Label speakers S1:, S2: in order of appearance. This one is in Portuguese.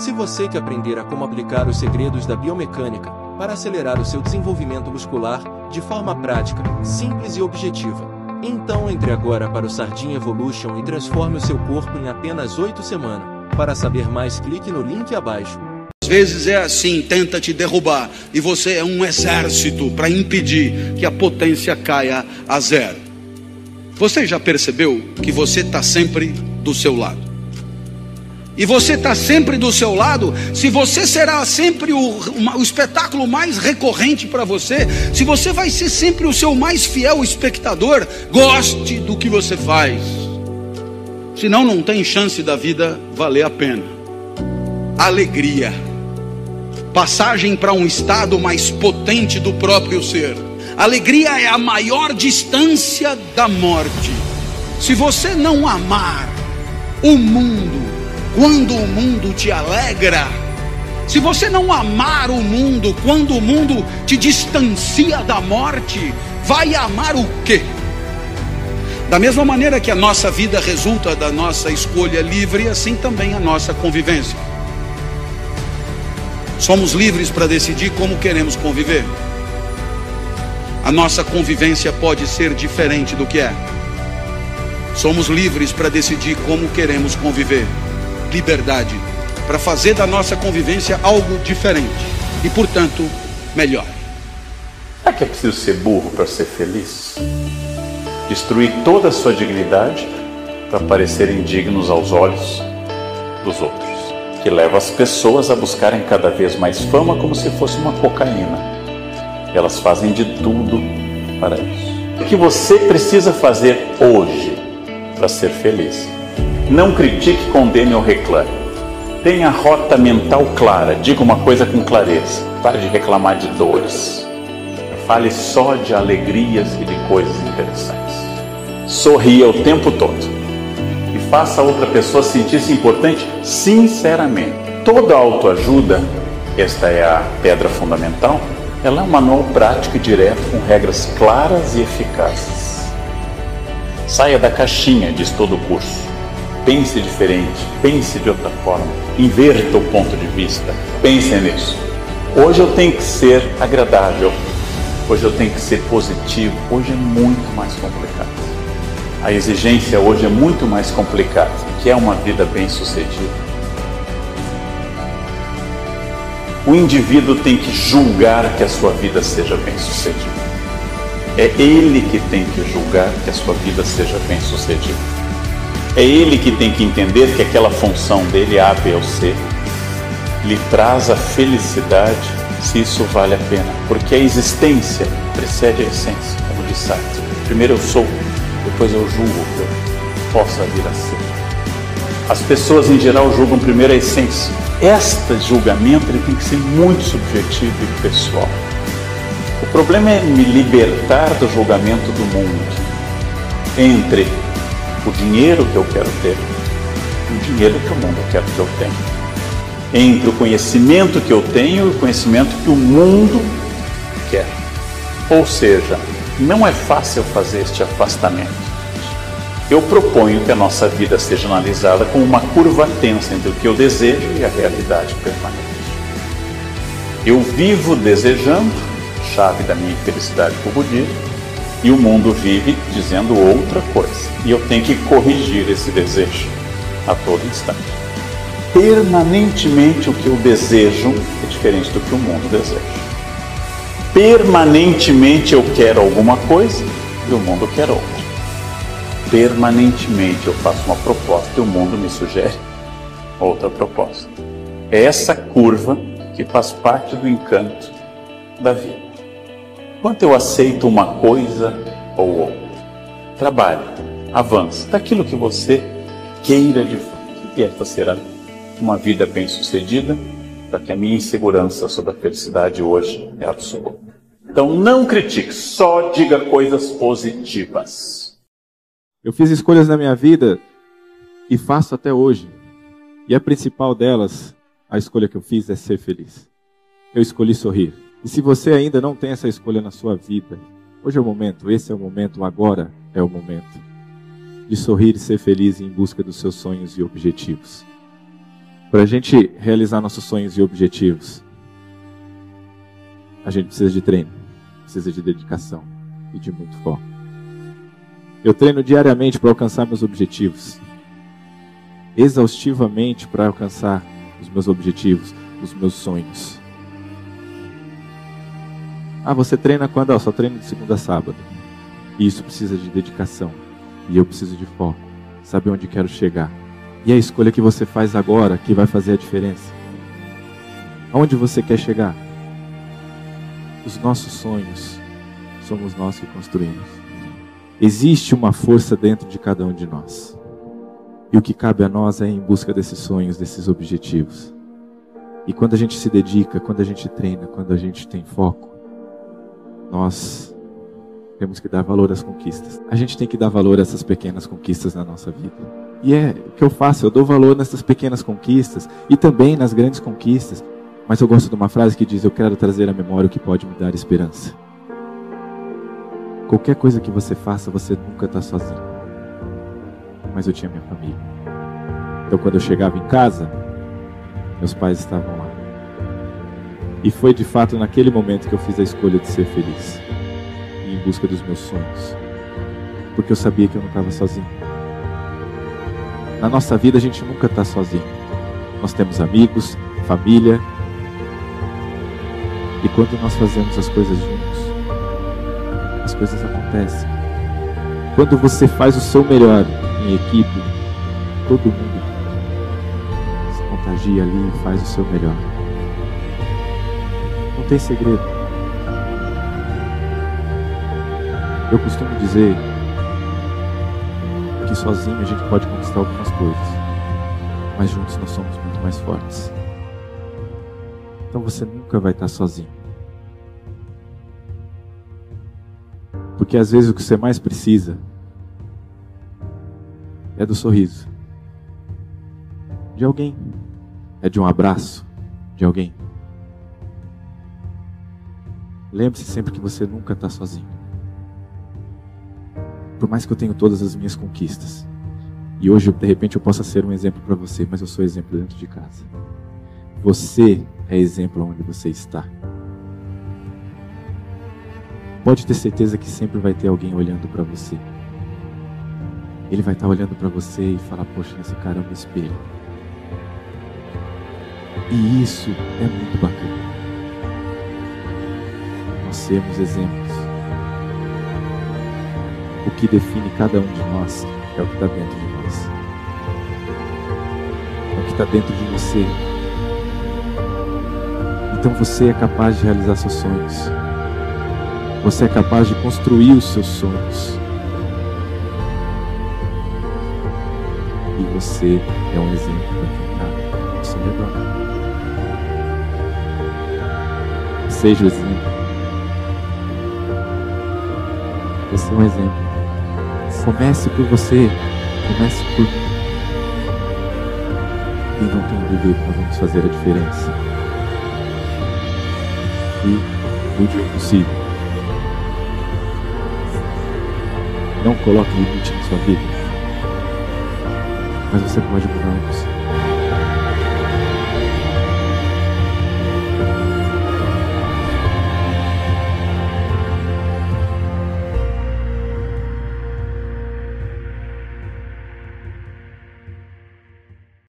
S1: Se você quer aprender a como aplicar os segredos da biomecânica para acelerar o seu desenvolvimento muscular de forma prática, simples e objetiva, então entre agora para o Sardinha Evolution e transforme o seu corpo em apenas 8 semanas. Para saber mais, clique no link abaixo.
S2: Às vezes é assim, tenta te derrubar e você é um exército para impedir que a potência caia a zero. Você já percebeu que você está sempre do seu lado? E você está sempre do seu lado, se você será sempre o, o espetáculo mais recorrente para você, se você vai ser sempre o seu mais fiel espectador, goste do que você faz. Senão não tem chance da vida valer a pena. Alegria. Passagem para um estado mais potente do próprio ser. Alegria é a maior distância da morte. Se você não amar o mundo, quando o mundo te alegra, se você não amar o mundo, quando o mundo te distancia da morte, vai amar o quê? Da mesma maneira que a nossa vida resulta da nossa escolha livre, assim também a nossa convivência. Somos livres para decidir como queremos conviver. A nossa convivência pode ser diferente do que é. Somos livres para decidir como queremos conviver liberdade para fazer da nossa convivência algo diferente e, portanto, melhor.
S3: Será que é preciso ser burro para ser feliz? Destruir toda a sua dignidade para parecerem dignos aos olhos dos outros, que leva as pessoas a buscarem cada vez mais fama como se fosse uma cocaína. Elas fazem de tudo para isso. O que você precisa fazer hoje para ser feliz? Não critique, condene ou reclame. Tenha rota mental clara. Diga uma coisa com clareza. Pare de reclamar de dores. Fale só de alegrias e de coisas interessantes. Sorria o tempo todo. E faça a outra pessoa sentir-se importante sinceramente. Toda autoajuda, esta é a pedra fundamental, ela é um manual prático e direto com regras claras e eficazes. Saia da caixinha, diz todo o curso. Pense diferente, pense de outra forma, inverta o ponto de vista, pense nisso. Hoje eu tenho que ser agradável, hoje eu tenho que ser positivo, hoje é muito mais complicado. A exigência hoje é muito mais complicada, que é uma vida bem-sucedida. O indivíduo tem que julgar que a sua vida seja bem-sucedida. É ele que tem que julgar que a sua vida seja bem-sucedida. É ele que tem que entender que aquela função dele, A, B ou C, lhe traz a felicidade se isso vale a pena. Porque a existência precede a essência, como diz Sartre. Primeiro eu sou, depois eu julgo que eu possa vir a ser. As pessoas em geral julgam primeiro a essência. Este julgamento ele tem que ser muito subjetivo e pessoal. O problema é me libertar do julgamento do mundo entre o dinheiro que eu quero ter o dinheiro que o mundo quer que eu tenha. Entre o conhecimento que eu tenho e o conhecimento que o mundo quer. Ou seja, não é fácil fazer este afastamento. Eu proponho que a nossa vida seja analisada como uma curva tensa entre o que eu desejo e a realidade permanente. Eu vivo desejando, chave da minha felicidade o budismo, e o mundo vive dizendo outra coisa. E eu tenho que corrigir esse desejo a todo instante. Permanentemente o que eu desejo é diferente do que o mundo deseja. Permanentemente eu quero alguma coisa e o mundo quer outra. Permanentemente eu faço uma proposta e o mundo me sugere outra proposta. É essa curva que faz parte do encanto da vida. Quanto eu aceito uma coisa ou outra? Trabalhe, avance daquilo que você queira de fato. E esta será uma vida bem-sucedida, para que a minha insegurança sobre a felicidade hoje é absoluta. Então não critique, só diga coisas positivas.
S4: Eu fiz escolhas na minha vida e faço até hoje. E a principal delas, a escolha que eu fiz é ser feliz. Eu escolhi sorrir. E se você ainda não tem essa escolha na sua vida, hoje é o momento, esse é o momento, agora é o momento de sorrir e ser feliz em busca dos seus sonhos e objetivos. Para a gente realizar nossos sonhos e objetivos, a gente precisa de treino, precisa de dedicação e de muito foco. Eu treino diariamente para alcançar meus objetivos, exaustivamente para alcançar os meus objetivos, os meus sonhos. Ah, você treina quando? Ah, só treino de segunda a sábado. E isso precisa de dedicação. E eu preciso de foco. Saber onde quero chegar. E a escolha que você faz agora que vai fazer a diferença. Aonde você quer chegar? Os nossos sonhos somos nós que construímos. Existe uma força dentro de cada um de nós. E o que cabe a nós é ir em busca desses sonhos, desses objetivos. E quando a gente se dedica, quando a gente treina, quando a gente tem foco, nós temos que dar valor às conquistas. A gente tem que dar valor a essas pequenas conquistas na nossa vida. E é o que eu faço, eu dou valor nessas pequenas conquistas e também nas grandes conquistas. Mas eu gosto de uma frase que diz: Eu quero trazer à memória o que pode me dar esperança. Qualquer coisa que você faça, você nunca está sozinho. Mas eu tinha minha família. Então, quando eu chegava em casa, meus pais estavam. E foi de fato naquele momento que eu fiz a escolha de ser feliz e em busca dos meus sonhos. Porque eu sabia que eu não estava sozinho. Na nossa vida a gente nunca está sozinho. Nós temos amigos, família. E quando nós fazemos as coisas juntos, as coisas acontecem. Quando você faz o seu melhor em equipe, todo mundo se contagia ali e faz o seu melhor. Não tem segredo. Eu costumo dizer que sozinho a gente pode conquistar algumas coisas, mas juntos nós somos muito mais fortes. Então você nunca vai estar sozinho. Porque às vezes o que você mais precisa é do sorriso de alguém, é de um abraço de alguém. Lembre-se sempre que você nunca está sozinho. Por mais que eu tenha todas as minhas conquistas, e hoje de repente eu possa ser um exemplo para você, mas eu sou exemplo dentro de casa. Você é exemplo onde você está. Pode ter certeza que sempre vai ter alguém olhando para você. Ele vai estar tá olhando para você e falar: Poxa, esse cara é um espelho. E isso é muito bacana sermos exemplos. O que define cada um de nós é o que está dentro de nós. É o que está dentro de você. Então você é capaz de realizar seus sonhos. Você é capaz de construir os seus sonhos. E você é um exemplo para quem está ao seu redor. Seja o exemplo. Você é um exemplo. Comece por você. Comece por mim. E não tem dúvida nós vamos fazer a diferença. E mude o impossível. Não coloque limite na sua vida. Mas você pode mudar o impossível.